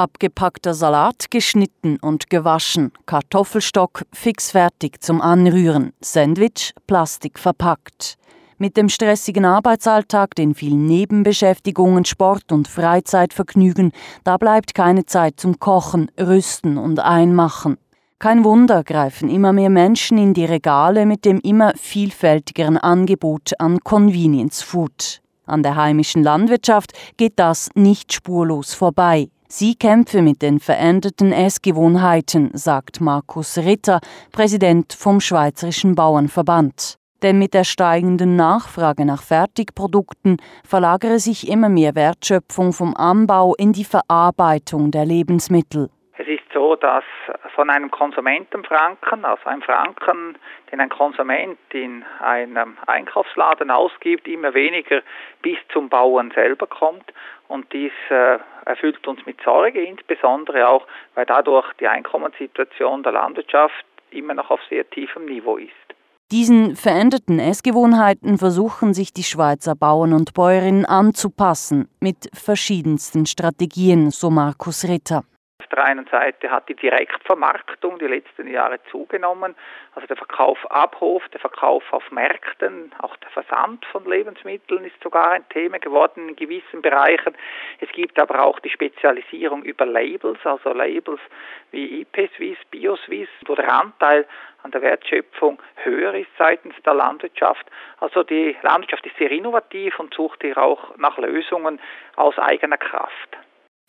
Abgepackter Salat geschnitten und gewaschen, Kartoffelstock fix fertig zum Anrühren, Sandwich Plastik verpackt. Mit dem stressigen Arbeitsalltag, den vielen Nebenbeschäftigungen, Sport und Freizeitvergnügen, da bleibt keine Zeit zum Kochen, Rüsten und Einmachen. Kein Wunder greifen immer mehr Menschen in die Regale mit dem immer vielfältigeren Angebot an Convenience Food. An der heimischen Landwirtschaft geht das nicht spurlos vorbei. Sie kämpfe mit den veränderten Essgewohnheiten, sagt Markus Ritter, Präsident vom Schweizerischen Bauernverband. Denn mit der steigenden Nachfrage nach Fertigprodukten verlagere sich immer mehr Wertschöpfung vom Anbau in die Verarbeitung der Lebensmittel. So, dass von einem Konsumentenfranken, also einem Franken, den ein Konsument in einem Einkaufsladen ausgibt, immer weniger bis zum Bauern selber kommt. Und dies äh, erfüllt uns mit Sorge, insbesondere auch, weil dadurch die Einkommenssituation der Landwirtschaft immer noch auf sehr tiefem Niveau ist. Diesen veränderten Essgewohnheiten versuchen sich die Schweizer Bauern und Bäuerinnen anzupassen, mit verschiedensten Strategien, so Markus Ritter der einen Seite hat die Direktvermarktung die letzten Jahre zugenommen, also der Verkauf ab Hof, der Verkauf auf Märkten, auch der Versand von Lebensmitteln ist sogar ein Thema geworden in gewissen Bereichen. Es gibt aber auch die Spezialisierung über Labels, also Labels wie IP Swiss, Bio Swiss, wo der Anteil an der Wertschöpfung höher ist seitens der Landwirtschaft. Also die Landwirtschaft ist sehr innovativ und sucht hier auch nach Lösungen aus eigener Kraft.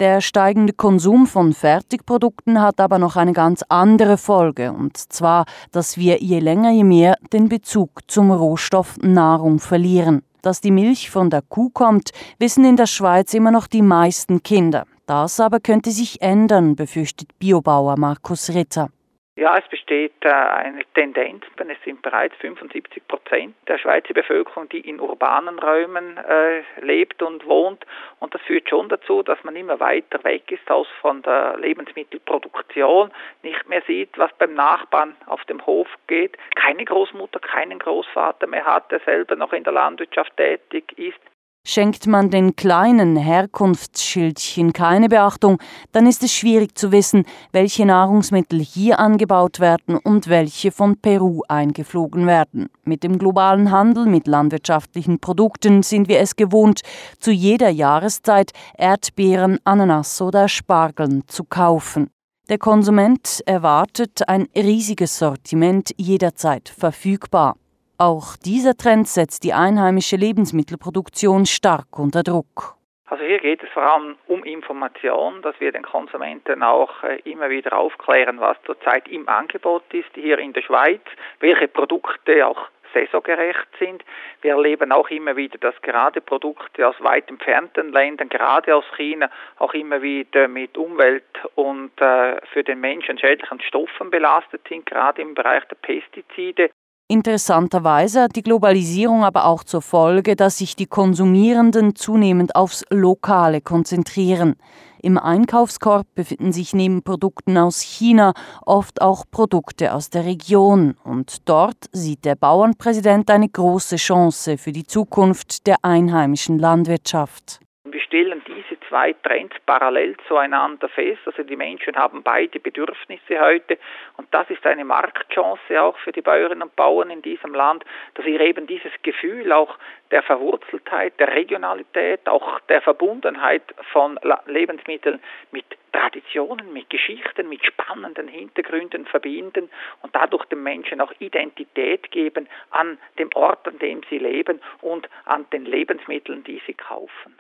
Der steigende Konsum von Fertigprodukten hat aber noch eine ganz andere Folge, und zwar, dass wir je länger je mehr den Bezug zum Rohstoff Nahrung verlieren. Dass die Milch von der Kuh kommt, wissen in der Schweiz immer noch die meisten Kinder. Das aber könnte sich ändern, befürchtet Biobauer Markus Ritter. Ja, es besteht äh, eine Tendenz, es sind bereits 75 Prozent der Schweizer Bevölkerung, die in urbanen Räumen äh, lebt und wohnt. Und das führt schon dazu, dass man immer weiter weg ist aus von der Lebensmittelproduktion, nicht mehr sieht, was beim Nachbarn auf dem Hof geht, keine Großmutter, keinen Großvater mehr hat, der selber noch in der Landwirtschaft tätig ist. Schenkt man den kleinen Herkunftsschildchen keine Beachtung, dann ist es schwierig zu wissen, welche Nahrungsmittel hier angebaut werden und welche von Peru eingeflogen werden. Mit dem globalen Handel mit landwirtschaftlichen Produkten sind wir es gewohnt, zu jeder Jahreszeit Erdbeeren, Ananas oder Spargeln zu kaufen. Der Konsument erwartet ein riesiges Sortiment jederzeit verfügbar. Auch dieser Trend setzt die einheimische Lebensmittelproduktion stark unter Druck. Also hier geht es vor allem um Information, dass wir den Konsumenten auch äh, immer wieder aufklären, was zurzeit im Angebot ist hier in der Schweiz, welche Produkte auch saisongerecht sind. Wir erleben auch immer wieder, dass gerade Produkte aus weit entfernten Ländern, gerade aus China, auch immer wieder mit Umwelt- und äh, für den Menschen schädlichen Stoffen belastet sind, gerade im Bereich der Pestizide. Interessanterweise hat die Globalisierung aber auch zur Folge, dass sich die Konsumierenden zunehmend aufs Lokale konzentrieren. Im Einkaufskorb befinden sich neben Produkten aus China oft auch Produkte aus der Region. Und dort sieht der Bauernpräsident eine große Chance für die Zukunft der einheimischen Landwirtschaft. Wir stellen zwei Trends parallel zueinander fest. Also die Menschen haben beide Bedürfnisse heute und das ist eine Marktchance auch für die Bäuerinnen und Bauern in diesem Land, dass wir eben dieses Gefühl auch der Verwurzeltheit, der Regionalität, auch der Verbundenheit von Lebensmitteln mit Traditionen, mit Geschichten, mit spannenden Hintergründen verbinden und dadurch den Menschen auch Identität geben an dem Ort, an dem sie leben und an den Lebensmitteln, die sie kaufen.